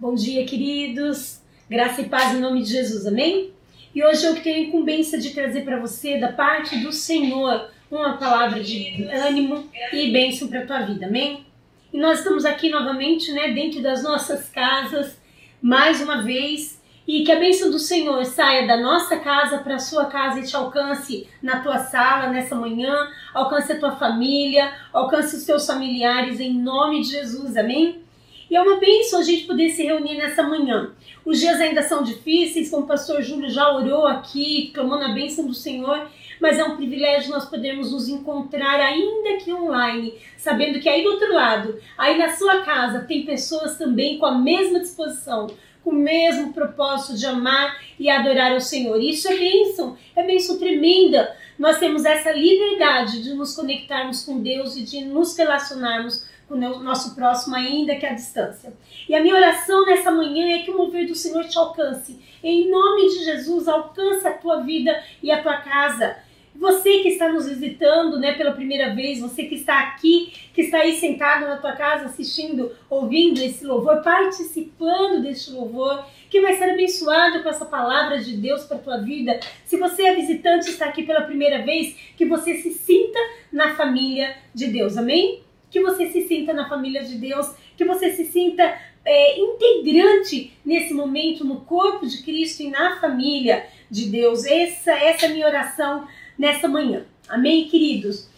Bom dia, queridos. Graça e paz em nome de Jesus, amém? E hoje eu tenho a incumbência de trazer para você, da parte do Senhor, uma palavra de ânimo e bênção para a tua vida, amém? E nós estamos aqui novamente, né, dentro das nossas casas, mais uma vez, e que a bênção do Senhor saia da nossa casa para a sua casa e te alcance na tua sala nessa manhã, alcance a tua família, alcance os teus familiares em nome de Jesus, amém? E é uma bênção a gente poder se reunir nessa manhã. Os dias ainda são difíceis, como o pastor Júlio já orou aqui, clamando a bênção do Senhor, mas é um privilégio nós podermos nos encontrar ainda que online, sabendo que aí do outro lado, aí na sua casa, tem pessoas também com a mesma disposição, com o mesmo propósito de amar e adorar ao Senhor. Isso é bênção, é bênção tremenda. Nós temos essa liberdade de nos conectarmos com Deus e de nos relacionarmos com o nosso próximo, ainda que à distância. E a minha oração nessa manhã é que o mover do Senhor te alcance. Em nome de Jesus, alcance a tua vida e a tua casa. Você que está nos visitando, né, pela primeira vez, você que está aqui, que está aí sentado na tua casa assistindo, ouvindo esse louvor, participando deste louvor, que vai ser abençoado com essa palavra de Deus para tua vida. Se você é visitante e está aqui pela primeira vez, que você se sinta na família de Deus. Amém? Que você se sinta na família de Deus, que você se sinta é, integrante nesse momento no corpo de Cristo e na família de Deus. Essa, essa é a minha oração nessa manhã. Amém, queridos?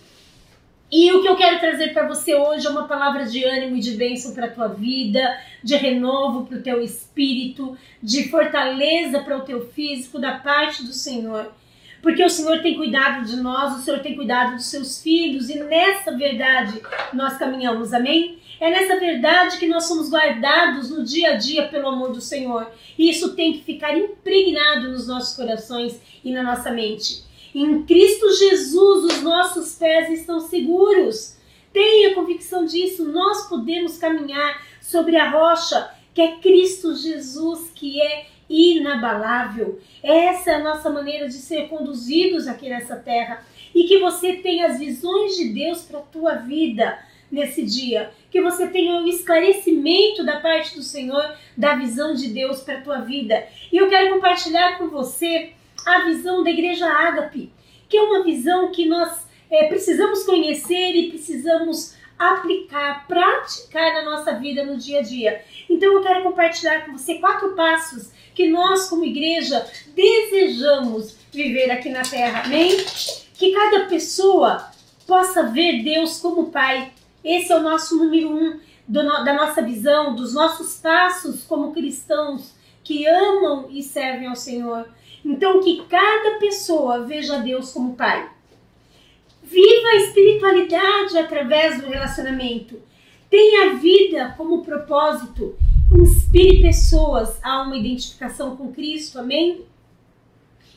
E o que eu quero trazer para você hoje é uma palavra de ânimo e de bênção para a tua vida, de renovo para o teu espírito, de fortaleza para o teu físico da parte do Senhor porque o Senhor tem cuidado de nós, o Senhor tem cuidado dos seus filhos, e nessa verdade nós caminhamos, amém? É nessa verdade que nós somos guardados no dia a dia pelo amor do Senhor. E isso tem que ficar impregnado nos nossos corações e na nossa mente. Em Cristo Jesus, os nossos pés estão seguros. Tenha convicção disso. Nós podemos caminhar sobre a rocha que é Cristo Jesus, que é inabalável. Essa é a nossa maneira de ser conduzidos aqui nessa terra. E que você tenha as visões de Deus para a tua vida nesse dia. Que você tenha o esclarecimento da parte do Senhor da visão de Deus para a tua vida. E eu quero compartilhar com você a visão da Igreja Ágape, que é uma visão que nós é, precisamos conhecer e precisamos aplicar, praticar na nossa vida no dia a dia. Então eu quero compartilhar com você quatro passos que nós, como igreja, desejamos viver aqui na terra. Amém? Que cada pessoa possa ver Deus como Pai. Esse é o nosso número um do, da nossa visão, dos nossos passos como cristãos que amam e servem ao Senhor. Então, que cada pessoa veja Deus como Pai. Viva a espiritualidade através do relacionamento. Tenha a vida como propósito inspire pessoas a uma identificação com Cristo, amém?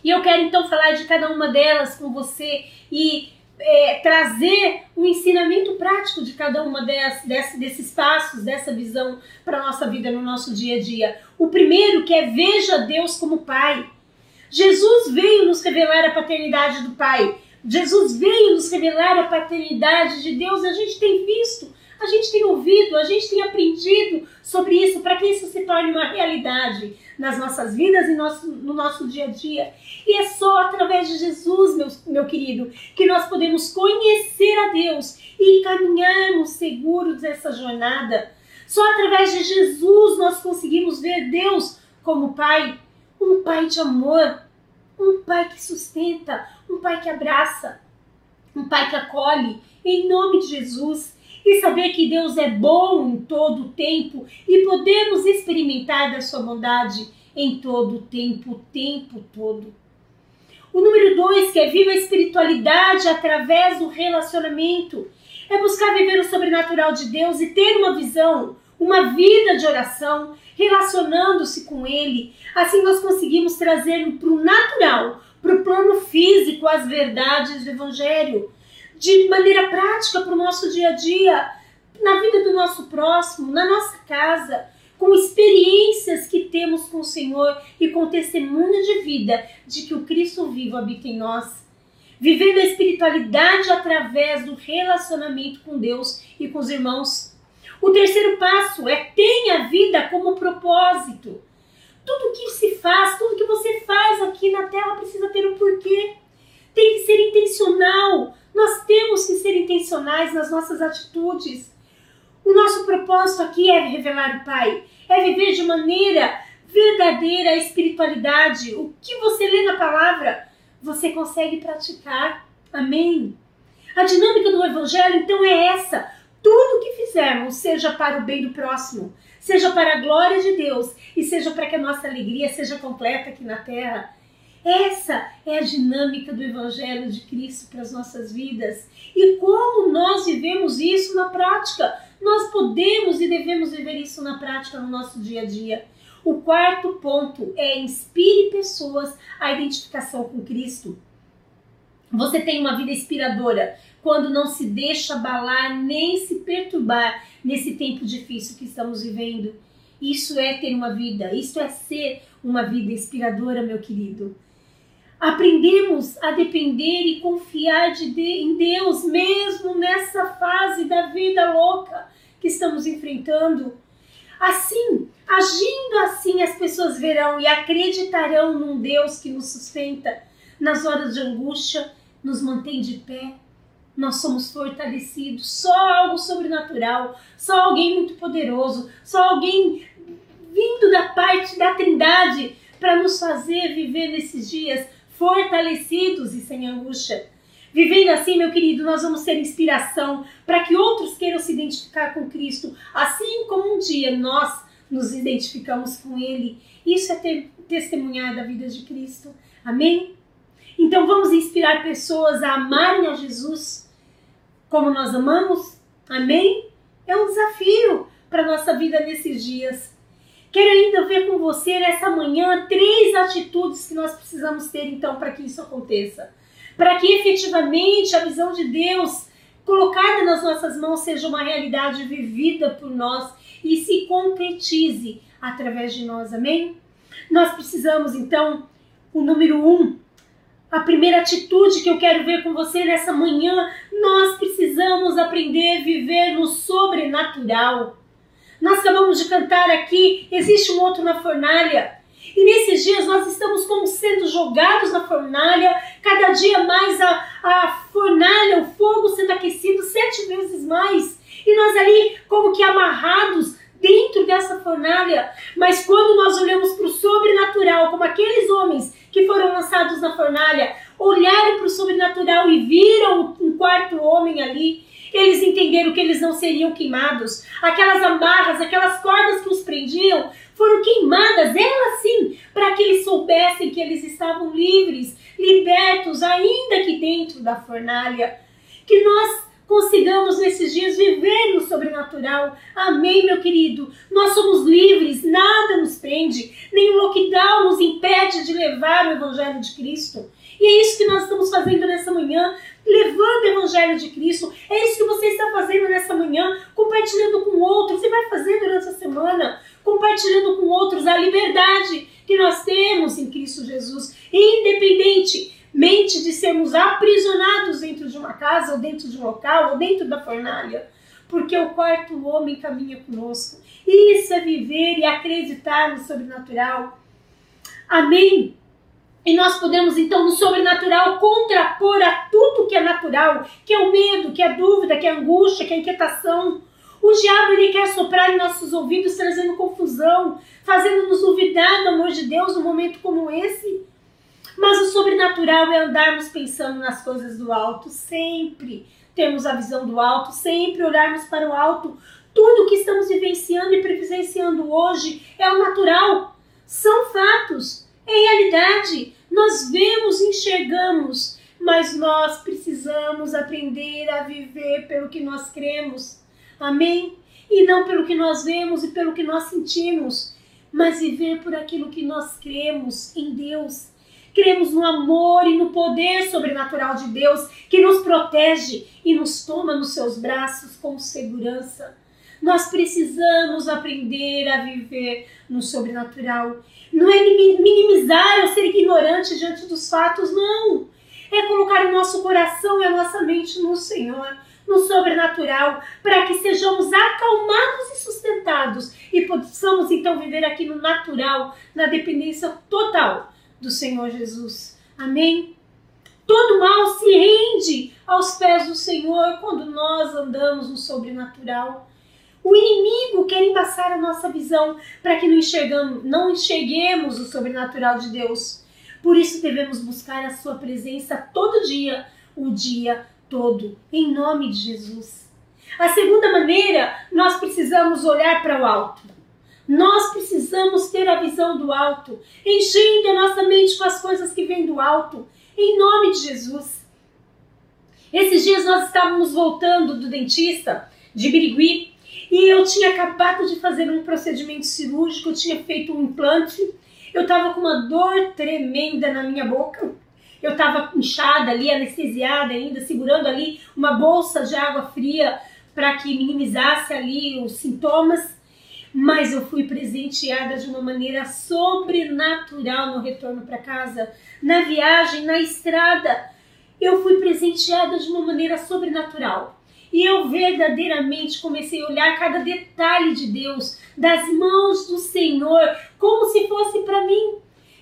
E eu quero então falar de cada uma delas com você e é, trazer o um ensinamento prático de cada uma des, des, desses passos, dessa visão para a nossa vida no nosso dia a dia. O primeiro que é veja Deus como Pai. Jesus veio nos revelar a paternidade do Pai. Jesus veio nos revelar a paternidade de Deus. A gente tem visto a gente tem ouvido, a gente tem aprendido sobre isso para que isso se torne uma realidade nas nossas vidas e nosso, no nosso dia a dia. E é só através de Jesus, meu, meu querido, que nós podemos conhecer a Deus e caminharmos seguros nessa jornada. Só através de Jesus nós conseguimos ver Deus como Pai, um Pai de amor, um Pai que sustenta, um Pai que abraça, um Pai que acolhe, em nome de Jesus e saber que Deus é bom em todo o tempo e podemos experimentar da sua bondade em todo o tempo, o tempo todo. O número dois, que é viva a espiritualidade através do relacionamento, é buscar viver o sobrenatural de Deus e ter uma visão, uma vida de oração, relacionando-se com Ele. Assim nós conseguimos trazer para o natural, para o plano físico, as verdades do Evangelho de maneira prática para o nosso dia a dia, na vida do nosso próximo, na nossa casa, com experiências que temos com o Senhor e com testemunho de vida de que o Cristo vivo habita em nós. Vivendo a espiritualidade através do relacionamento com Deus e com os irmãos. O terceiro passo é tenha a vida como propósito. Tudo que se faz, tudo que você faz aqui na Terra precisa ter um porquê. Tem que ser intencional. Nós temos que ser intencionais nas nossas atitudes. O nosso propósito aqui é revelar o Pai, é viver de maneira verdadeira a espiritualidade. O que você lê na palavra, você consegue praticar. Amém? A dinâmica do Evangelho, então, é essa. Tudo que fizermos, seja para o bem do próximo, seja para a glória de Deus e seja para que a nossa alegria seja completa aqui na terra. Essa é a dinâmica do Evangelho de Cristo para as nossas vidas. E como nós vivemos isso na prática? Nós podemos e devemos viver isso na prática no nosso dia a dia. O quarto ponto é inspire pessoas à identificação com Cristo. Você tem uma vida inspiradora quando não se deixa abalar nem se perturbar nesse tempo difícil que estamos vivendo. Isso é ter uma vida, isso é ser uma vida inspiradora, meu querido. Aprendemos a depender e confiar de, em Deus, mesmo nessa fase da vida louca que estamos enfrentando. Assim, agindo assim, as pessoas verão e acreditarão num Deus que nos sustenta nas horas de angústia, nos mantém de pé. Nós somos fortalecidos, só algo sobrenatural, só alguém muito poderoso, só alguém vindo da parte da Trindade para nos fazer viver nesses dias fortalecidos e sem angústia. Vivendo assim, meu querido, nós vamos ser inspiração para que outros queiram se identificar com Cristo, assim como um dia nós nos identificamos com Ele. Isso é ter, testemunhar da vida de Cristo. Amém? Então vamos inspirar pessoas a amarem a Jesus como nós amamos. Amém? É um desafio para nossa vida nesses dias. Quero ainda ver com você nessa manhã três atitudes que nós precisamos ter então para que isso aconteça para que efetivamente a visão de Deus colocada nas nossas mãos seja uma realidade vivida por nós e se concretize através de nós, amém? Nós precisamos então, o número um, a primeira atitude que eu quero ver com você nessa manhã, nós precisamos aprender a viver no sobrenatural. Nós acabamos de cantar aqui, existe um outro na fornalha. E nesses dias nós estamos como sendo jogados na fornalha, cada dia mais a, a fornalha, o fogo sendo aquecido sete vezes mais. E nós ali como que amarrados dentro dessa fornalha. Mas quando nós olhamos para o sobrenatural, como aqueles homens que foram lançados na fornalha, olharam para o sobrenatural e viram um quarto homem ali, eles entenderam que eles não seriam queimados. Aquelas amarras, aquelas cordas que os prendiam, foram queimadas, elas sim, para que eles soubessem que eles estavam livres, libertos, ainda que dentro da fornalha. Que nós consigamos nesses dias viver no sobrenatural. Amém, meu querido? Nós somos livres, nada nos prende, nenhum lockdown nos impede de levar o Evangelho de Cristo. E é isso que nós estamos fazendo nessa manhã, levando o Evangelho de Cristo. É isso que você está fazendo nessa manhã, compartilhando com outros. Você vai fazer durante a semana compartilhando com outros a liberdade que nós temos em Cristo Jesus, independentemente de sermos aprisionados dentro de uma casa, ou dentro de um local, ou dentro da fornalha, porque o quarto homem caminha conosco. Isso é viver e acreditar no sobrenatural. Amém? E nós podemos, então, no sobrenatural, contrapor a tudo que é natural, que é o medo, que é a dúvida, que é a angústia, que é a inquietação o diabo ele quer soprar em nossos ouvidos, trazendo confusão, fazendo-nos duvidar do amor de Deus num momento como esse. Mas o sobrenatural é andarmos pensando nas coisas do alto, sempre termos a visão do alto, sempre olharmos para o alto. Tudo que estamos vivenciando e presenciando hoje é o natural, são fatos, é realidade. Nós vemos, enxergamos, mas nós precisamos aprender a viver pelo que nós cremos. Amém? E não pelo que nós vemos e pelo que nós sentimos, mas viver por aquilo que nós cremos em Deus. Cremos no amor e no poder sobrenatural de Deus que nos protege e nos toma nos seus braços com segurança. Nós precisamos aprender a viver no sobrenatural. Não é minimizar ou ser ignorante diante dos fatos, não. É colocar o nosso coração e a nossa mente no Senhor no sobrenatural, para que sejamos acalmados e sustentados e possamos então viver aqui no natural, na dependência total do Senhor Jesus. Amém? Todo mal se rende aos pés do Senhor quando nós andamos no sobrenatural. O inimigo quer embaçar a nossa visão para que não, enxergamos, não enxerguemos o sobrenatural de Deus. Por isso devemos buscar a sua presença todo dia, o dia todo, em nome de Jesus. A segunda maneira, nós precisamos olhar para o alto. Nós precisamos ter a visão do alto, enchendo a nossa mente com as coisas que vêm do alto, em nome de Jesus. Esses dias nós estávamos voltando do dentista de Birigui e eu tinha acabado de fazer um procedimento cirúrgico, eu tinha feito um implante, eu estava com uma dor tremenda na minha boca, eu estava inchada ali, anestesiada ainda, segurando ali uma bolsa de água fria para que minimizasse ali os sintomas mas eu fui presenteada de uma maneira sobrenatural no retorno para casa, na viagem, na estrada. Eu fui presenteada de uma maneira sobrenatural. E eu verdadeiramente comecei a olhar cada detalhe de Deus, das mãos do Senhor, como se fosse para mim.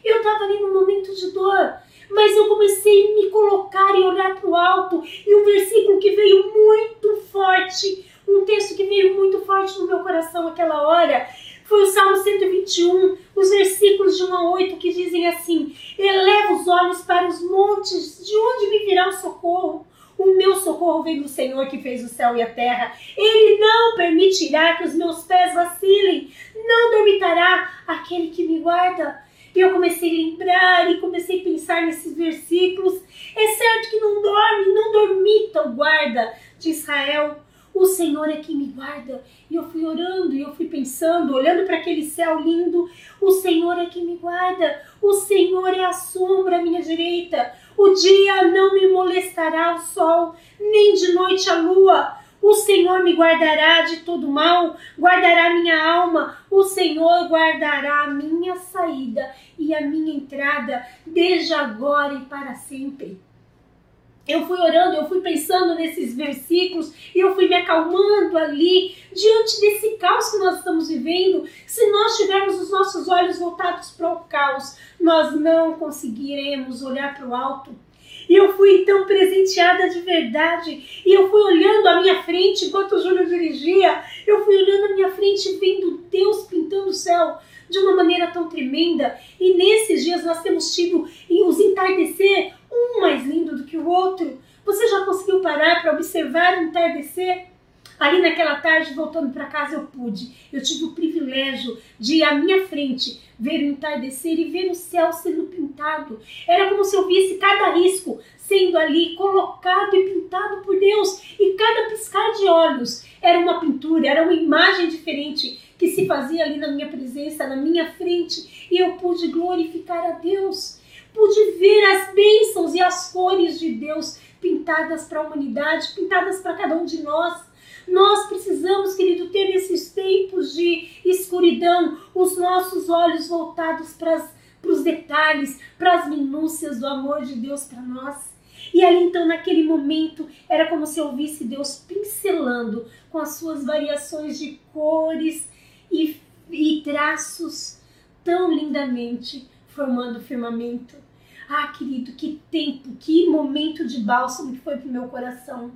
Eu estava ali num momento de dor, mas eu comecei a me colocar e olhar para o alto. E um versículo que veio muito forte um texto que veio muito forte no meu coração aquela hora foi o Salmo 121, os versículos de 1 a 8 que dizem assim: Eleva os olhos para os montes, de onde me virá o socorro? O meu socorro vem do Senhor que fez o céu e a terra. Ele não permitirá que os meus pés vacilem, não dormitará aquele que me guarda. E eu comecei a lembrar e comecei a pensar nesses versículos. É certo que não dorme, não dormita o guarda de Israel. O Senhor é quem me guarda. E eu fui orando e eu fui pensando, olhando para aquele céu lindo. O Senhor é quem me guarda. O Senhor é a sombra à minha direita. O dia não me molestará o sol, nem de noite a lua. O Senhor me guardará de todo mal, guardará minha alma. O Senhor guardará a minha saída e a minha entrada, desde agora e para sempre eu fui orando, eu fui pensando nesses versículos e eu fui me acalmando ali diante desse caos que nós estamos vivendo. Se nós tivermos os nossos olhos voltados para o caos, nós não conseguiremos olhar para o alto. E eu fui então presenteada de verdade. E eu fui olhando à minha frente enquanto o Júlio dirigia. Eu fui olhando à minha frente, vendo Deus pintando o céu de uma maneira tão tremenda. E nesses dias nós temos tido os entardecer um mais lindo do que o outro. Você já conseguiu parar para observar o entardecer? Ali naquela tarde, voltando para casa, eu pude. Eu tive o privilégio de ir à minha frente, ver o entardecer e ver o céu sendo pintado. Era como se eu visse cada risco sendo ali colocado e pintado por Deus. E cada piscar de olhos era uma pintura, era uma imagem diferente que se fazia ali na minha presença, na minha frente. E eu pude glorificar a Deus pude ver as bênçãos e as cores de Deus pintadas para a humanidade, pintadas para cada um de nós. Nós precisamos, querido, ter nesses tempos de escuridão os nossos olhos voltados para os detalhes, para as minúcias do amor de Deus para nós. E ali então, naquele momento, era como se eu visse Deus pincelando com as suas variações de cores e, e traços tão lindamente formando o firmamento. Ah, querido, que tempo, que momento de bálsamo que foi para o meu coração.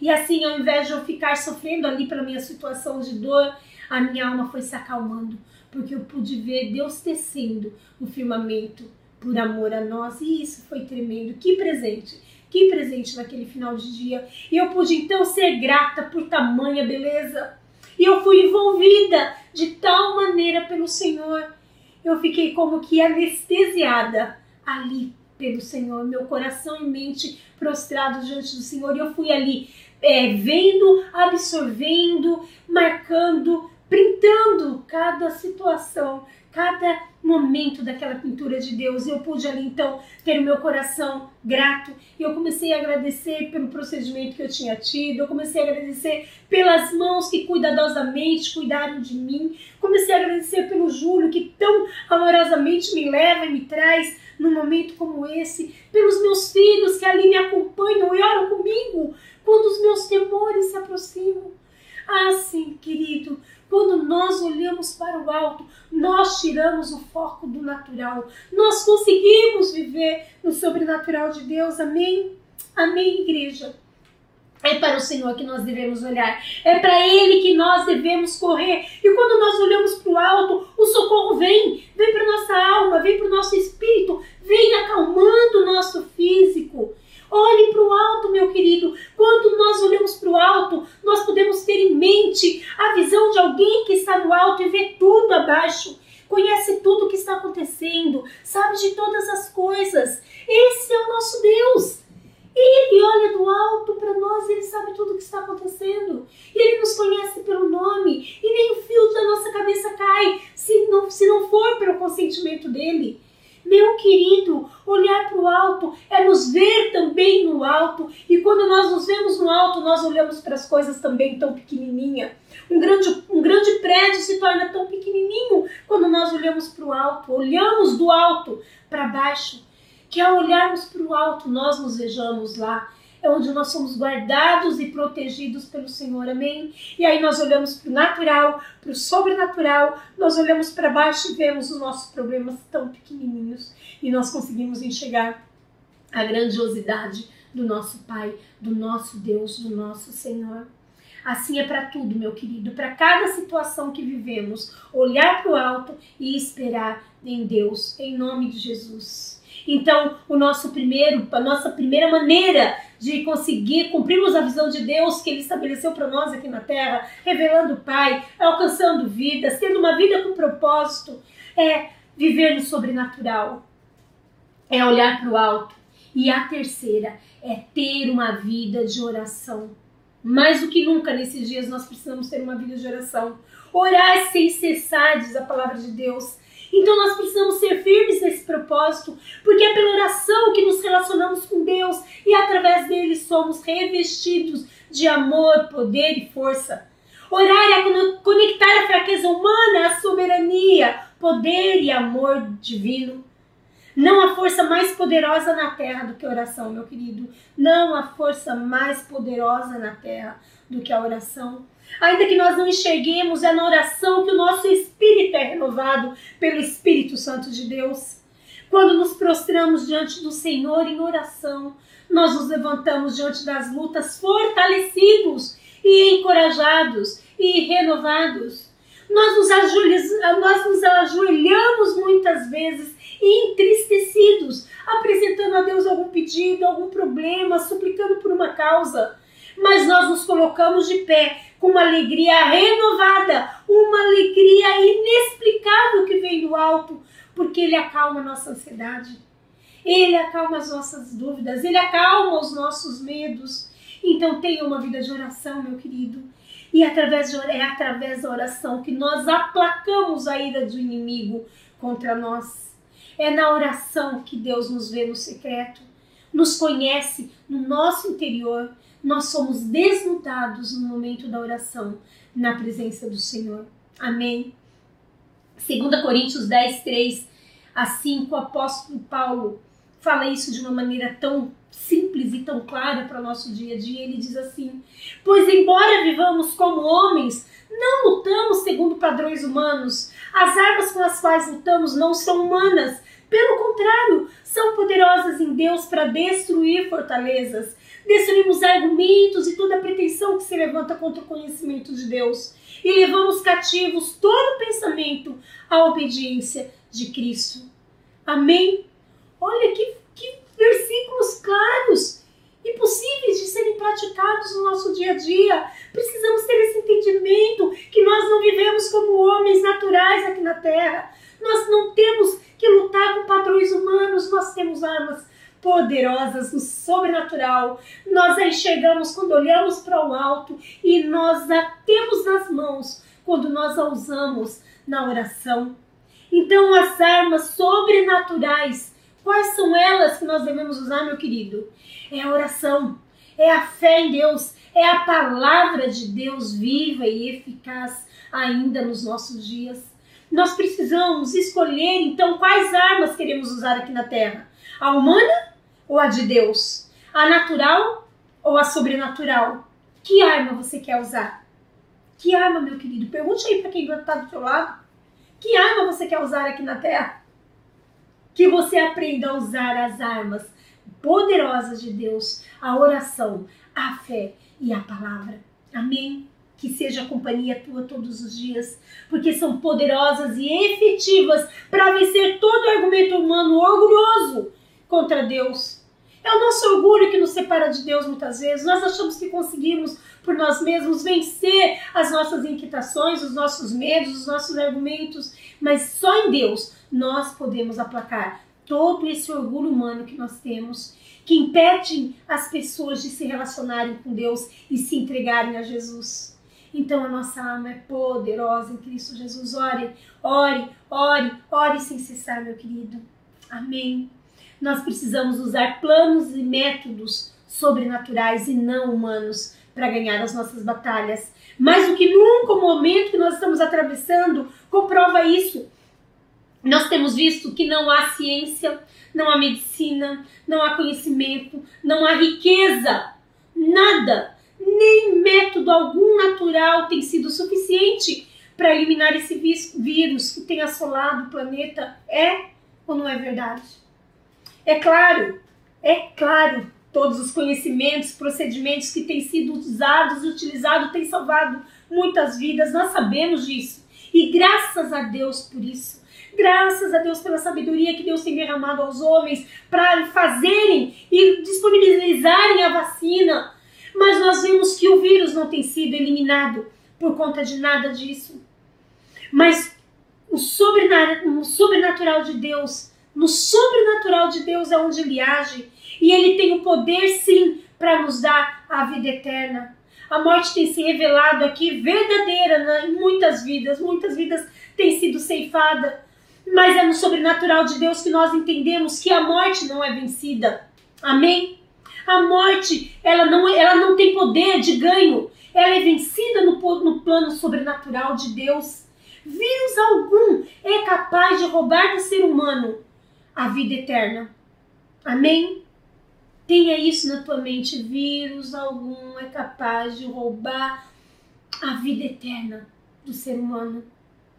E assim, ao invés de eu ficar sofrendo ali pela minha situação de dor, a minha alma foi se acalmando, porque eu pude ver Deus tecendo o firmamento por amor a nós. E isso foi tremendo. Que presente! Que presente naquele final de dia. E eu pude então ser grata por tamanha beleza. E eu fui envolvida de tal maneira pelo Senhor eu fiquei como que anestesiada ali pelo Senhor, meu coração e mente prostrados diante do Senhor. E eu fui ali é, vendo, absorvendo, marcando printando cada situação, cada momento daquela pintura de Deus. Eu pude ali então ter o meu coração grato e eu comecei a agradecer pelo procedimento que eu tinha tido, eu comecei a agradecer pelas mãos que cuidadosamente cuidaram de mim, comecei a agradecer pelo Júlio que tão amorosamente me leva e me traz num momento como esse, pelos meus filhos que ali me acompanham e oram comigo quando os meus temores se aproximam. Ah, sim, querido, quando nós olhamos para o alto, nós tiramos o foco do natural. Nós conseguimos viver no sobrenatural de Deus. Amém? Amém, igreja. É para o Senhor que nós devemos olhar. É para Ele que nós devemos correr. E quando nós olhamos para o alto, o socorro vem. Vem para nossa alma, vem para o nosso espírito, vem acalmando o nosso físico. Olhe para o alto, meu querido. Quando nós olhamos para o alto, nós podemos ter em mente a visão de alguém que está no alto e vê tudo abaixo. Conhece tudo o que está acontecendo, sabe de todas as coisas. Esse é o nosso Deus. Ele olha do alto para nós, ele sabe tudo o que está acontecendo. Ele nos conhece pelo nome e nem o fio da nossa cabeça cai se não, se não for pelo consentimento dele. Meu querido, olhar para o alto é nos ver também no alto. E quando nós nos vemos no alto, nós olhamos para as coisas também tão pequenininha. Um grande, um grande prédio se torna tão pequenininho quando nós olhamos para o alto. Olhamos do alto para baixo. Que ao olharmos para o alto, nós nos vejamos lá é onde nós somos guardados e protegidos pelo Senhor, amém? E aí nós olhamos para o natural, para o sobrenatural, nós olhamos para baixo e vemos os nossos problemas tão pequenininhos e nós conseguimos enxergar a grandiosidade do nosso Pai, do nosso Deus, do nosso Senhor. Assim é para tudo, meu querido, para cada situação que vivemos, olhar para o alto e esperar em Deus, em nome de Jesus. Então, o nosso primeiro, a nossa primeira maneira de conseguir cumprirmos a visão de Deus que Ele estabeleceu para nós aqui na Terra, revelando o Pai, alcançando vidas, tendo uma vida com propósito, é viver no sobrenatural, é olhar para o alto. E a terceira é ter uma vida de oração. Mais do que nunca nesses dias nós precisamos ter uma vida de oração. Orar sem cessar, diz a palavra de Deus. Então nós precisamos ser firmes nesse propósito, porque é pela oração que nos relacionamos com Deus e através dele somos revestidos de amor, poder e força. Orar é conectar a fraqueza humana à soberania, poder e amor divino. Não há força mais poderosa na terra do que a oração, meu querido. Não há força mais poderosa na terra do que a oração. Ainda que nós não enxerguemos, é na oração que o nosso espírito é renovado pelo Espírito Santo de Deus. Quando nos prostramos diante do Senhor em oração, nós nos levantamos diante das lutas fortalecidos e encorajados e renovados. Nós nos, nós nos ajoelhamos muitas vezes entristecidos, apresentando a Deus algum pedido, algum problema, suplicando por uma causa. Mas nós nos colocamos de pé com uma alegria renovada, uma alegria inexplicável que vem do alto, porque Ele acalma a nossa ansiedade, Ele acalma as nossas dúvidas, Ele acalma os nossos medos. Então tenha uma vida de oração, meu querido. E através de, é através da oração que nós aplacamos a ira do inimigo contra nós. É na oração que Deus nos vê no secreto, nos conhece no nosso interior nós somos desnudados no momento da oração, na presença do Senhor. Amém. 2 Coríntios 10, 3 a 5, o apóstolo Paulo fala isso de uma maneira tão simples e tão clara para o nosso dia a dia. Ele diz assim: Pois, embora vivamos como homens, não lutamos segundo padrões humanos. As armas com as quais lutamos não são humanas. Pelo contrário, são poderosas em Deus para destruir fortalezas destruímos argumentos e toda pretensão que se levanta contra o conhecimento de Deus e levamos cativos todo pensamento à obediência de Cristo. Amém? Olha que, que versículos claros e possíveis de serem praticados no nosso dia a dia. Precisamos ter esse entendimento que nós não vivemos como homens naturais aqui na terra. Nós não temos que lutar com padrões humanos, nós temos armas poderosas no sobrenatural. Nós a enxergamos quando olhamos para o alto e nós a temos nas mãos quando nós a usamos na oração. Então, as armas sobrenaturais, quais são elas que nós devemos usar, meu querido? É a oração, é a fé em Deus, é a palavra de Deus viva e eficaz ainda nos nossos dias. Nós precisamos escolher então quais armas queremos usar aqui na Terra: a humana ou a de Deus? A natural ou a sobrenatural? Que arma você quer usar? Que arma, meu querido? Pergunte aí para quem está do seu lado. Que arma você quer usar aqui na Terra? Que você aprenda a usar as armas poderosas de Deus, a oração, a fé e a palavra. Amém? Que seja a companhia tua todos os dias, porque são poderosas e efetivas para vencer todo argumento humano orgulhoso contra Deus. É o nosso orgulho que nos separa de Deus muitas vezes. Nós achamos que conseguimos por nós mesmos vencer as nossas inquietações, os nossos medos, os nossos argumentos, mas só em Deus nós podemos aplacar todo esse orgulho humano que nós temos, que impede as pessoas de se relacionarem com Deus e se entregarem a Jesus. Então a nossa alma é poderosa em Cristo Jesus. Ore, ore, ore, ore sem cessar, meu querido. Amém. Nós precisamos usar planos e métodos sobrenaturais e não humanos para ganhar as nossas batalhas. Mais do que nunca o momento que nós estamos atravessando comprova isso. Nós temos visto que não há ciência, não há medicina, não há conhecimento, não há riqueza, nada, nem método algum natural tem sido suficiente para eliminar esse vírus que tem assolado o planeta. É ou não é verdade? É claro, é claro todos os conhecimentos, procedimentos que têm sido usados e utilizados têm salvado muitas vidas, nós sabemos disso. E graças a Deus por isso. Graças a Deus pela sabedoria que Deus tem derramado aos homens para fazerem e disponibilizarem a vacina. Mas nós vemos que o vírus não tem sido eliminado por conta de nada disso. Mas o sobrenatural de Deus, no sobrenatural de Deus é onde ele age e ele tem o poder, sim, para nos dar a vida eterna. A morte tem se revelado aqui verdadeira né, em muitas vidas, muitas vidas têm sido ceifadas. Mas é no sobrenatural de Deus que nós entendemos que a morte não é vencida. Amém? A morte, ela não, ela não tem poder de ganho. Ela é vencida no, no plano sobrenatural de Deus. Vírus algum é capaz de roubar do ser humano a vida eterna. Amém? Tenha isso na tua mente. Vírus algum é capaz de roubar a vida eterna do ser humano,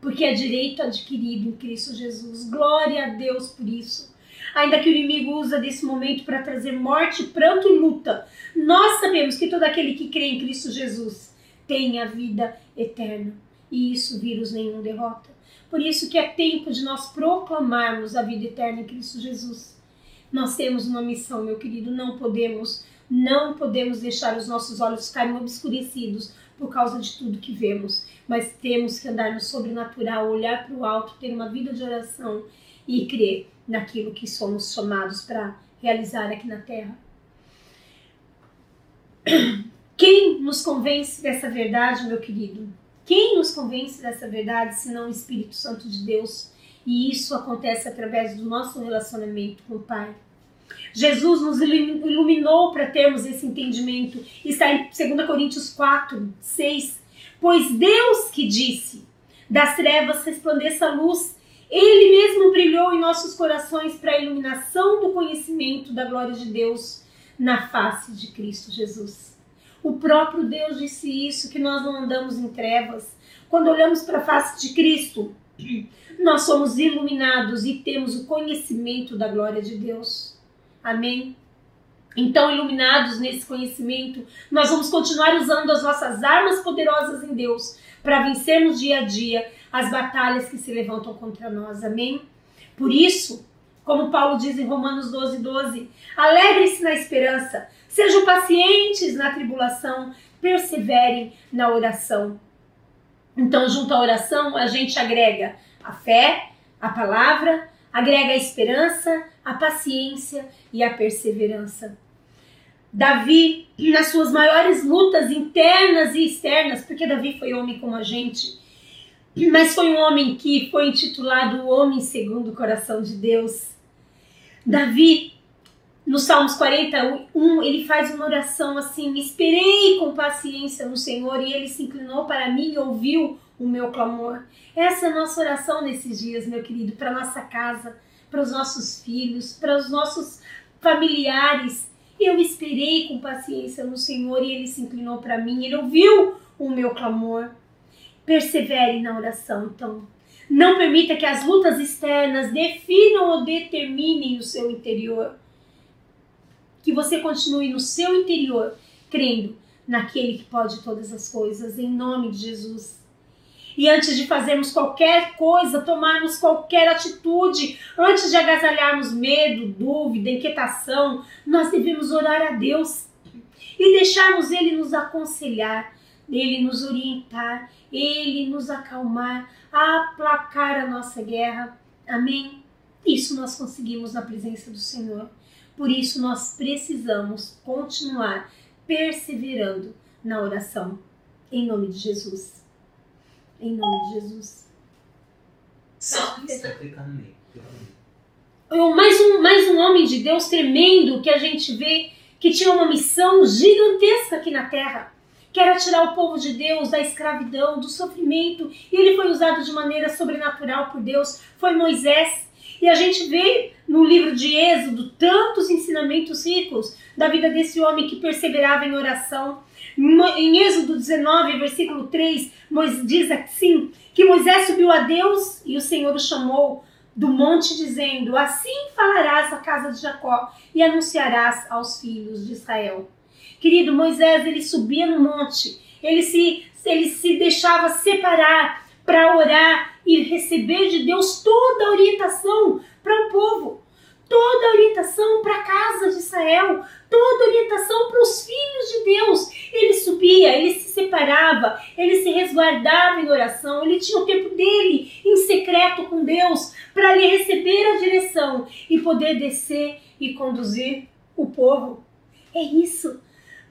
porque é direito adquirido em Cristo Jesus. Glória a Deus por isso. Ainda que o inimigo usa desse momento para trazer morte, pranto e luta, nós sabemos que todo aquele que crê em Cristo Jesus tem a vida eterna. E isso vírus nenhum derrota. Por isso que é tempo de nós proclamarmos a vida eterna em Cristo Jesus. Nós temos uma missão, meu querido, não podemos, não podemos deixar os nossos olhos ficarem obscurecidos por causa de tudo que vemos, mas temos que andar no sobrenatural, olhar para o alto, ter uma vida de oração e crer naquilo que somos chamados para realizar aqui na terra. Quem nos convence dessa verdade, meu querido? Quem nos convence dessa verdade, senão o Espírito Santo de Deus? E isso acontece através do nosso relacionamento com o Pai. Jesus nos iluminou para termos esse entendimento. Está em 2 Coríntios 4, 6. Pois Deus que disse: das trevas resplandeça a luz, Ele mesmo brilhou em nossos corações para a iluminação do conhecimento da glória de Deus na face de Cristo Jesus. O próprio Deus disse isso, que nós não andamos em trevas. Quando olhamos para a face de Cristo, nós somos iluminados e temos o conhecimento da glória de Deus. Amém? Então, iluminados nesse conhecimento, nós vamos continuar usando as nossas armas poderosas em Deus para vencermos dia a dia as batalhas que se levantam contra nós. Amém? Por isso, como Paulo diz em Romanos 12, 12, alegrem-se na esperança, sejam pacientes na tribulação, perseverem na oração. Então, junto à oração, a gente agrega a fé, a palavra, agrega a esperança, a paciência e a perseverança. Davi, nas suas maiores lutas internas e externas, porque Davi foi homem como a gente, mas foi um homem que foi intitulado o Homem Segundo o Coração de Deus. Davi, no Salmos 41, ele faz uma oração assim: Esperei com paciência no Senhor e ele se inclinou para mim e ouviu o meu clamor. Essa é a nossa oração nesses dias, meu querido, para nossa casa, para os nossos filhos, para os nossos familiares. Eu esperei com paciência no Senhor e ele se inclinou para mim, ele ouviu o meu clamor. Persevere na oração, então. Não permita que as lutas externas definam ou determinem o seu interior. Que você continue no seu interior, crendo naquele que pode todas as coisas, em nome de Jesus. E antes de fazermos qualquer coisa, tomarmos qualquer atitude, antes de agasalharmos medo, dúvida, inquietação, nós devemos orar a Deus e deixarmos Ele nos aconselhar, Ele nos orientar, Ele nos acalmar, aplacar a nossa guerra. Amém? Isso nós conseguimos na presença do Senhor. Por isso nós precisamos continuar perseverando na oração. Em nome de Jesus. Em nome de Jesus. Só está clicando meio. Mais um, mais um homem de Deus tremendo que a gente vê que tinha uma missão gigantesca aqui na terra, que era tirar o povo de Deus da escravidão, do sofrimento, e ele foi usado de maneira sobrenatural por Deus, foi Moisés. E a gente vê no livro de Êxodo tantos ensinamentos ricos da vida desse homem que perseverava em oração, em Êxodo 19, versículo 3, diz assim: que Moisés subiu a Deus e o Senhor o chamou do monte, dizendo: Assim falarás à casa de Jacó e anunciarás aos filhos de Israel. Querido, Moisés ele subia no monte, ele se, ele se deixava separar para orar e receber de Deus toda a orientação para o povo toda a orientação para a casa de Israel, toda a orientação para os filhos de Deus. Ele subia, ele se separava, ele se resguardava em oração, ele tinha o tempo dele em secreto com Deus para lhe receber a direção e poder descer e conduzir o povo. É isso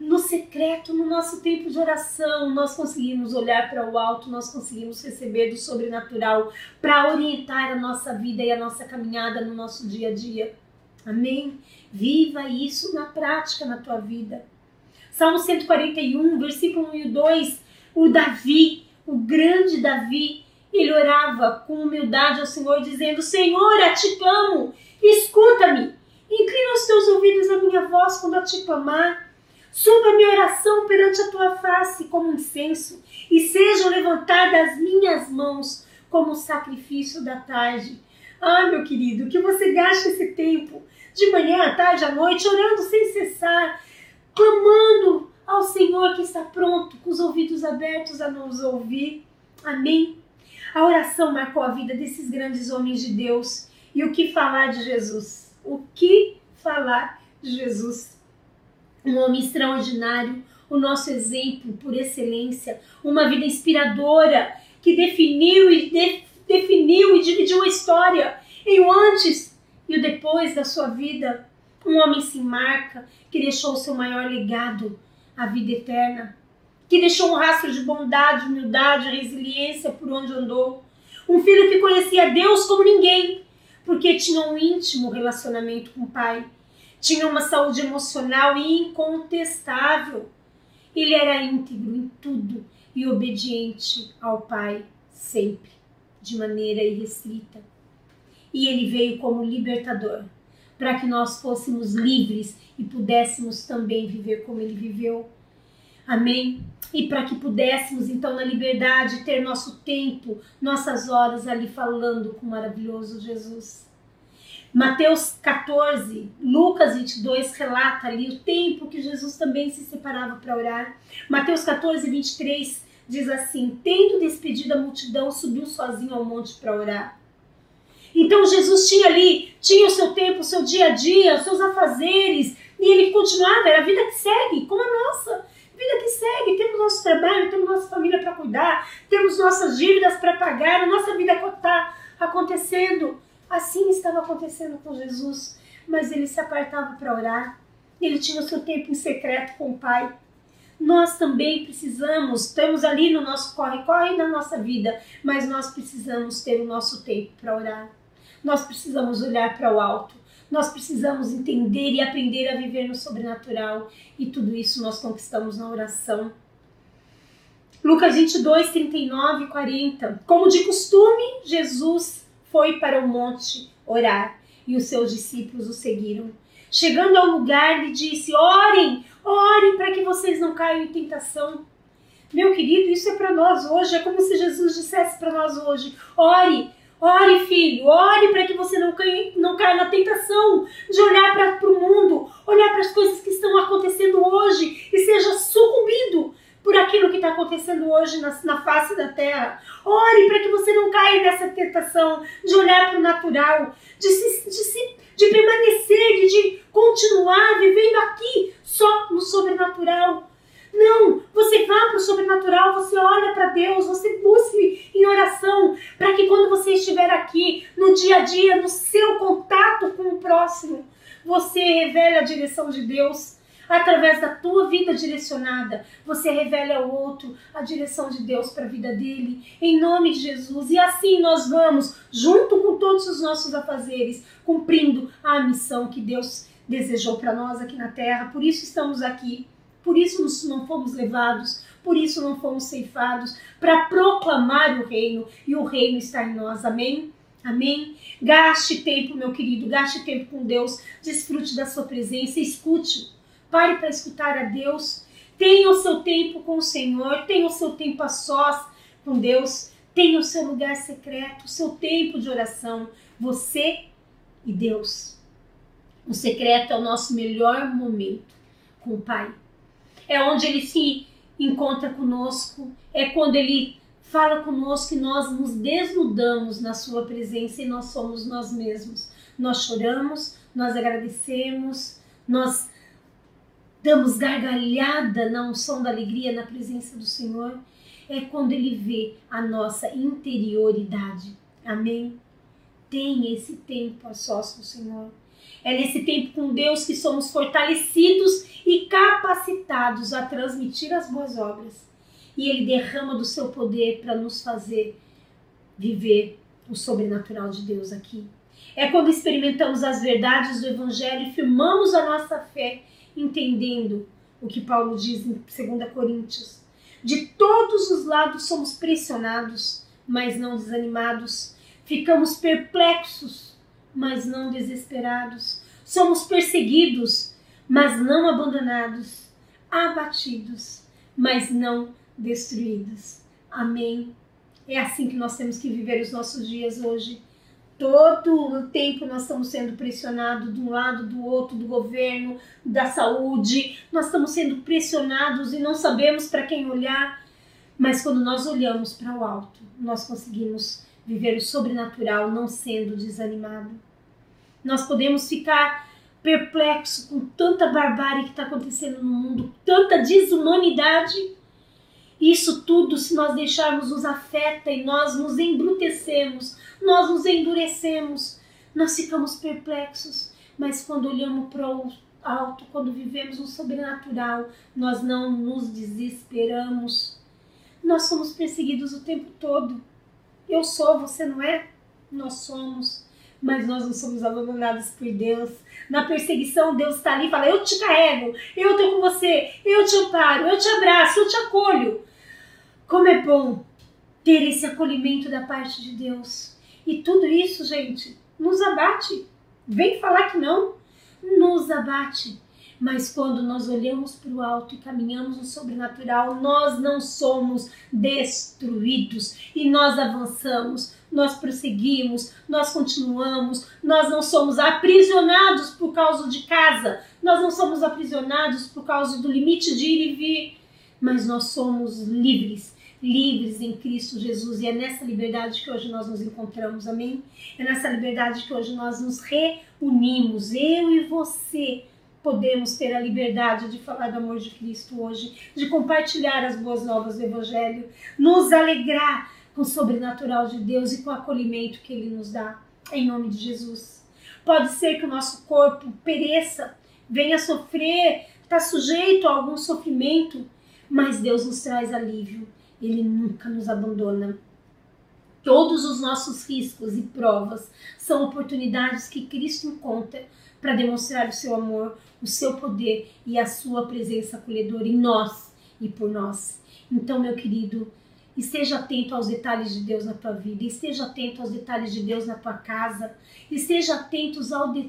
no secreto, no nosso tempo de oração, nós conseguimos olhar para o alto, nós conseguimos receber do sobrenatural para orientar a nossa vida e a nossa caminhada no nosso dia a dia. Amém? Viva isso na prática na tua vida. Salmo 141, versículo 1 e 2, o Davi, o grande Davi, ele orava com humildade ao Senhor, dizendo: Senhor, a ti clamo, escuta-me, inclina os teus ouvidos à minha voz quando a te clamar. Suba minha oração perante a tua face como incenso, e sejam levantadas as minhas mãos como sacrifício da tarde. Ah, meu querido, que você gaste esse tempo, de manhã, à tarde, à noite, orando sem cessar, clamando ao Senhor que está pronto, com os ouvidos abertos a nos ouvir. Amém? A oração marcou a vida desses grandes homens de Deus. E o que falar de Jesus? O que falar de Jesus? Um homem extraordinário, o nosso exemplo por excelência, uma vida inspiradora que definiu e de, definiu e dividiu a história em o antes e o depois da sua vida. Um homem sem marca que deixou o seu maior legado, a vida eterna, que deixou um rastro de bondade, humildade, resiliência por onde andou. Um filho que conhecia Deus como ninguém, porque tinha um íntimo relacionamento com o Pai tinha uma saúde emocional incontestável. Ele era íntegro em tudo e obediente ao Pai sempre, de maneira irrestrita. E ele veio como libertador, para que nós fôssemos livres e pudéssemos também viver como ele viveu. Amém? E para que pudéssemos, então, na liberdade, ter nosso tempo, nossas horas ali falando com o maravilhoso Jesus. Mateus 14, Lucas 22 relata ali o tempo que Jesus também se separava para orar. Mateus 14, 23 diz assim: Tendo despedido a multidão, subiu sozinho ao monte para orar. Então Jesus tinha ali, tinha o seu tempo, o seu dia a dia, os seus afazeres, e ele continuava, era a vida que segue, como a nossa. Vida que segue, temos nosso trabalho, temos nossa família para cuidar, temos nossas dívidas para pagar, a nossa vida está acontecendo. Assim estava acontecendo com Jesus, mas ele se apartava para orar. Ele tinha o seu tempo em secreto com o Pai. nós também precisamos, estamos ali no nosso corre-corre na nossa vida, mas nós precisamos ter o nosso tempo para orar. Nós precisamos olhar para o alto. Nós precisamos entender e aprender a viver no sobrenatural. E tudo isso nós conquistamos na oração. Lucas 22, 39 e 40. Como de costume, Jesus foi para o monte orar e os seus discípulos o seguiram. Chegando ao lugar, lhe disse: Orem, orem para que vocês não caiam em tentação. Meu querido, isso é para nós hoje. É como se Jesus dissesse para nós hoje: Ore, ore, filho, ore para que você não caia, não caia na tentação de olhar para o mundo, olhar para as coisas que estão acontecendo hoje e seja sucumbido por aquilo que está acontecendo hoje na, na face da terra. Ore para que você não caia nessa tentação de olhar para o natural, de se, de se de permanecer e de continuar vivendo aqui só no sobrenatural. Não, você vá para o sobrenatural, você olha para Deus, você busque em oração, para que quando você estiver aqui, no dia a dia, no seu contato com o próximo, você revele a direção de Deus através da tua vida direcionada, você revela ao outro a direção de Deus para a vida dele, em nome de Jesus. E assim nós vamos, junto com todos os nossos afazeres, cumprindo a missão que Deus desejou para nós aqui na terra. Por isso estamos aqui, por isso não fomos levados, por isso não fomos ceifados, para proclamar o reino, e o reino está em nós. Amém? Amém? Gaste tempo, meu querido, gaste tempo com Deus, desfrute da sua presença, escute Pare para escutar a Deus. Tenha o seu tempo com o Senhor. Tenha o seu tempo a sós com Deus. Tenha o seu lugar secreto, o seu tempo de oração. Você e Deus. O secreto é o nosso melhor momento com o Pai. É onde Ele se encontra conosco. É quando Ele fala conosco e nós nos desnudamos na Sua presença e nós somos nós mesmos. Nós choramos, nós agradecemos, nós damos gargalhada na unção da alegria na presença do Senhor, é quando Ele vê a nossa interioridade. Amém? Tenha esse tempo a sós com o Senhor. É nesse tempo com Deus que somos fortalecidos e capacitados a transmitir as boas obras. E Ele derrama do seu poder para nos fazer viver o sobrenatural de Deus aqui. É quando experimentamos as verdades do Evangelho e firmamos a nossa fé entendendo o que Paulo diz em 2 Coríntios. De todos os lados somos pressionados, mas não desanimados. Ficamos perplexos, mas não desesperados. Somos perseguidos, mas não abandonados. Abatidos, mas não destruídos. Amém. É assim que nós temos que viver os nossos dias hoje todo o tempo nós estamos sendo pressionados de um lado, do outro, do governo, da saúde, nós estamos sendo pressionados e não sabemos para quem olhar, mas quando nós olhamos para o alto, nós conseguimos viver o sobrenatural não sendo desanimado. Nós podemos ficar perplexo com tanta barbárie que está acontecendo no mundo, tanta desumanidade. Isso tudo, se nós deixarmos, nos afeta e nós nos embrutecemos, nós nos endurecemos, nós ficamos perplexos, mas quando olhamos para o alto, quando vivemos no sobrenatural, nós não nos desesperamos. Nós somos perseguidos o tempo todo. Eu sou, você não é? Nós somos. Mas nós não somos abandonados por Deus. Na perseguição, Deus está ali e fala: Eu te carrego, eu estou com você, eu te amparo, eu te abraço, eu te acolho. Como é bom ter esse acolhimento da parte de Deus. E tudo isso, gente, nos abate. Vem falar que não, nos abate. Mas quando nós olhamos para o alto e caminhamos no sobrenatural, nós não somos destruídos e nós avançamos, nós prosseguimos, nós continuamos, nós não somos aprisionados por causa de casa, nós não somos aprisionados por causa do limite de ir e vir, mas nós somos livres livres em Cristo Jesus. E é nessa liberdade que hoje nós nos encontramos, amém? É nessa liberdade que hoje nós nos reunimos, eu e você. Podemos ter a liberdade de falar do amor de Cristo hoje, de compartilhar as boas novas do Evangelho, nos alegrar com o sobrenatural de Deus e com o acolhimento que Ele nos dá, em nome de Jesus. Pode ser que o nosso corpo pereça, venha sofrer, está sujeito a algum sofrimento, mas Deus nos traz alívio. Ele nunca nos abandona. Todos os nossos riscos e provas são oportunidades que Cristo encontra para demonstrar o seu amor, o seu poder e a sua presença acolhedora em nós e por nós. Então, meu querido, esteja atento aos detalhes de Deus na tua vida, esteja atento aos detalhes de Deus na tua casa, esteja atento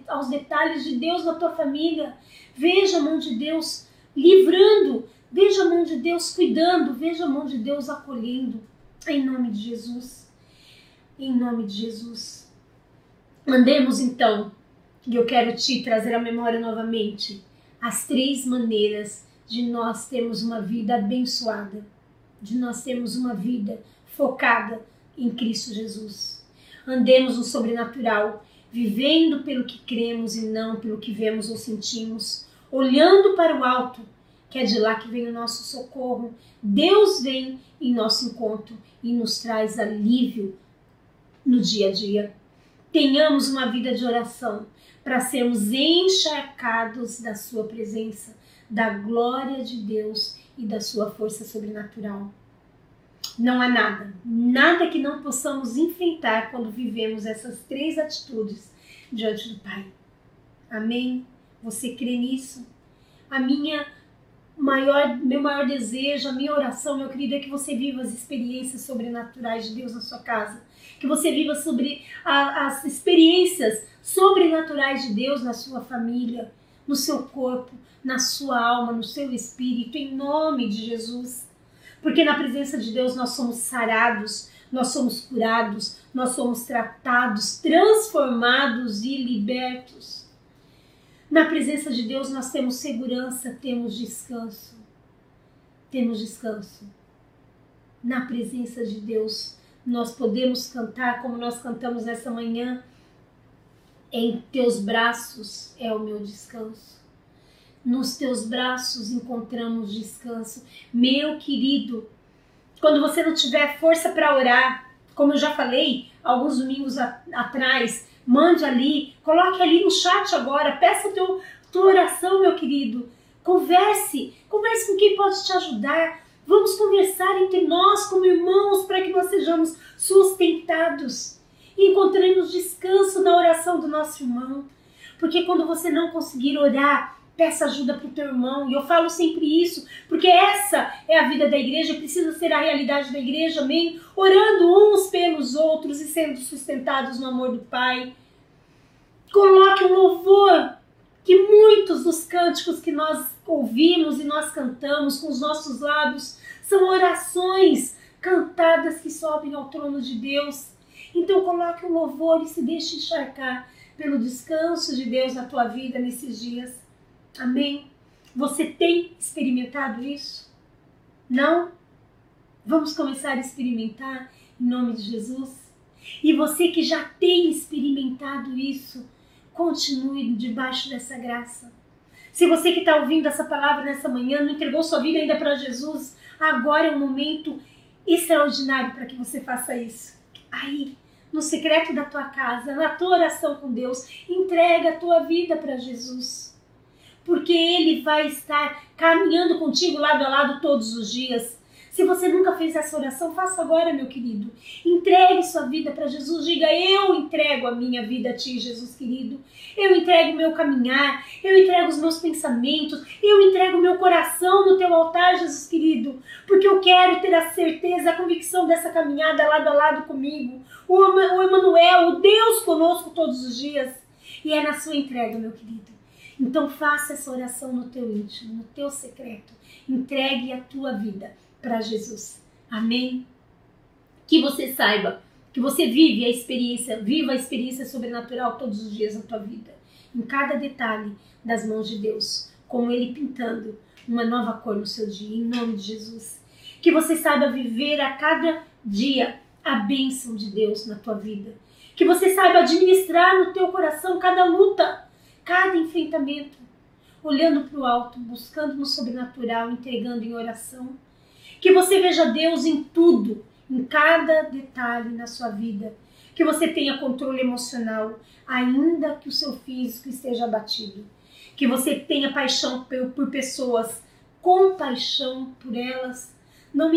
aos detalhes de Deus na tua família. Veja a mão de Deus livrando, veja a mão de Deus cuidando, veja a mão de Deus acolhendo. Em nome de Jesus. Em nome de Jesus. Andemos então e eu quero te trazer à memória novamente as três maneiras de nós termos uma vida abençoada, de nós termos uma vida focada em Cristo Jesus. Andemos no sobrenatural, vivendo pelo que cremos e não pelo que vemos ou sentimos, olhando para o alto, que é de lá que vem o nosso socorro. Deus vem em nosso encontro e nos traz alívio no dia a dia. Tenhamos uma vida de oração, para sermos encharcados da Sua presença, da glória de Deus e da Sua força sobrenatural. Não há nada, nada que não possamos enfrentar quando vivemos essas três atitudes diante do Pai. Amém? Você crê nisso? A minha maior, meu maior desejo, a minha oração, meu querido, é que você viva as experiências sobrenaturais de Deus na sua casa. Que você viva sobre a, as experiências sobrenaturais de Deus na sua família, no seu corpo, na sua alma, no seu espírito, em nome de Jesus. Porque na presença de Deus nós somos sarados, nós somos curados, nós somos tratados, transformados e libertos. Na presença de Deus nós temos segurança, temos descanso. Temos descanso. Na presença de Deus nós podemos cantar como nós cantamos essa manhã em teus braços é o meu descanso. Nos teus braços encontramos descanso. Meu querido, quando você não tiver força para orar, como eu já falei alguns domingos a, atrás, mande ali, coloque ali no chat agora, peça teu, tua oração, meu querido. Converse, converse com quem pode te ajudar. Vamos conversar entre nós como irmãos para que nós sejamos sustentados encontremos descanso na oração do nosso irmão. Porque quando você não conseguir orar, peça ajuda para o teu irmão. E eu falo sempre isso, porque essa é a vida da igreja, precisa ser a realidade da igreja, amém? Orando uns pelos outros e sendo sustentados no amor do Pai. Coloque um louvor que muitos dos cânticos que nós ouvimos e nós cantamos com os nossos lábios são orações cantadas que sobem ao trono de Deus. Então coloque um louvor e se deixe encharcar pelo descanso de Deus na tua vida nesses dias. Amém? Você tem experimentado isso? Não? Vamos começar a experimentar em nome de Jesus? E você que já tem experimentado isso, continue debaixo dessa graça. Se você que está ouvindo essa palavra nessa manhã não entregou sua vida ainda para Jesus, agora é um momento extraordinário para que você faça isso. Aí, no secreto da tua casa, na tua oração com Deus, entrega a tua vida para Jesus. Porque Ele vai estar caminhando contigo lado a lado todos os dias. Se você nunca fez essa oração, faça agora, meu querido. Entregue sua vida para Jesus. Diga: Eu entrego a minha vida a Ti, Jesus querido. Eu entrego o meu caminhar. Eu entrego os meus pensamentos. Eu entrego o meu coração no Teu altar, Jesus querido. Porque eu quero ter a certeza, a convicção dessa caminhada lado a lado comigo. O, Emmanuel, o Deus conosco todos os dias. E é na sua entrega, meu querido. Então faça essa oração no teu íntimo, no teu secreto. Entregue a tua vida para Jesus. Amém? Que você saiba que você vive a experiência, viva a experiência sobrenatural todos os dias da tua vida, em cada detalhe das mãos de Deus, como Ele pintando uma nova cor no seu dia, em nome de Jesus. Que você saiba viver a cada dia a bênção de Deus na tua vida. Que você saiba administrar no teu coração cada luta, cada enfrentamento, olhando para o alto, buscando no sobrenatural, entregando em oração que você veja Deus em tudo, em cada detalhe na sua vida. Que você tenha controle emocional, ainda que o seu físico esteja abatido. Que você tenha paixão por pessoas compaixão por elas, não,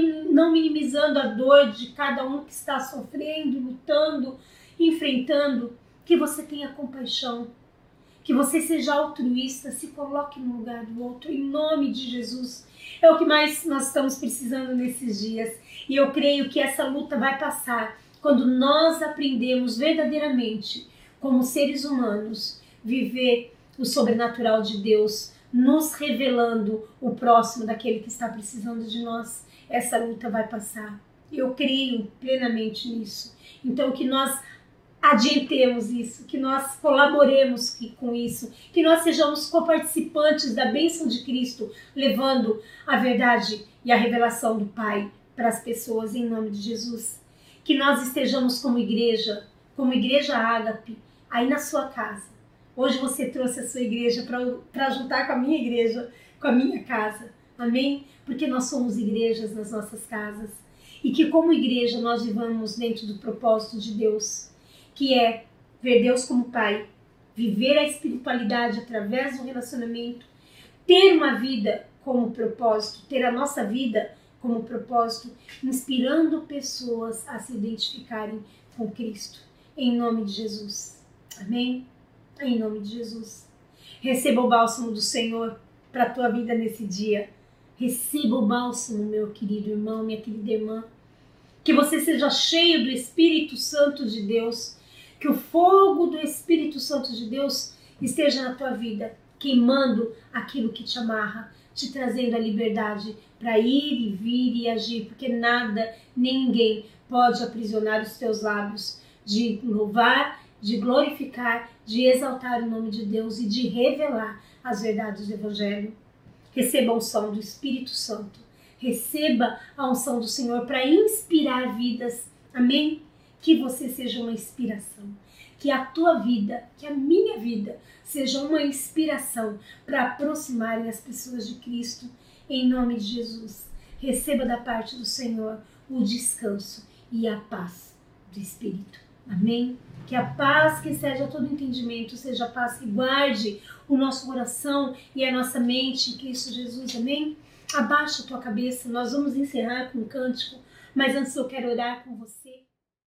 minimizando a dor de cada um que está sofrendo, lutando, enfrentando, que você tenha compaixão, que você seja altruísta, se coloque no lugar do outro, em nome de Jesus. É o que mais nós estamos precisando nesses dias. E eu creio que essa luta vai passar quando nós aprendemos verdadeiramente, como seres humanos, viver o sobrenatural de Deus, nos revelando o próximo daquele que está precisando de nós. Essa luta vai passar. Eu creio plenamente nisso. Então, que nós adiantemos isso, que nós colaboremos com isso, que nós sejamos coparticipantes da bênção de Cristo, levando a verdade e a revelação do Pai para as pessoas em nome de Jesus. Que nós estejamos como igreja, como igreja ágape, aí na sua casa. Hoje você trouxe a sua igreja para juntar com a minha igreja, com a minha casa. Amém? Porque nós somos igrejas nas nossas casas. E que como igreja nós vivamos dentro do propósito de Deus que é ver Deus como Pai, viver a espiritualidade através do relacionamento, ter uma vida como propósito, ter a nossa vida como propósito, inspirando pessoas a se identificarem com Cristo. Em nome de Jesus. Amém? Em nome de Jesus. Receba o bálsamo do Senhor para a tua vida nesse dia. Receba o bálsamo, meu querido irmão, minha querida irmã. Que você seja cheio do Espírito Santo de Deus que o fogo do Espírito Santo de Deus esteja na tua vida, queimando aquilo que te amarra, te trazendo a liberdade para ir e vir e agir, porque nada, ninguém pode aprisionar os teus lábios de louvar, de glorificar, de exaltar o nome de Deus e de revelar as verdades do Evangelho. Receba a unção do Espírito Santo. Receba a unção do Senhor para inspirar vidas. Amém? Que você seja uma inspiração, que a tua vida, que a minha vida seja uma inspiração para aproximarem as pessoas de Cristo em nome de Jesus. Receba da parte do Senhor o descanso e a paz do Espírito. Amém? Que a paz que seja todo entendimento seja a paz que guarde o nosso coração e a nossa mente em Cristo Jesus. Amém? Abaixa a tua cabeça, nós vamos encerrar com um cântico, mas antes eu quero orar com você.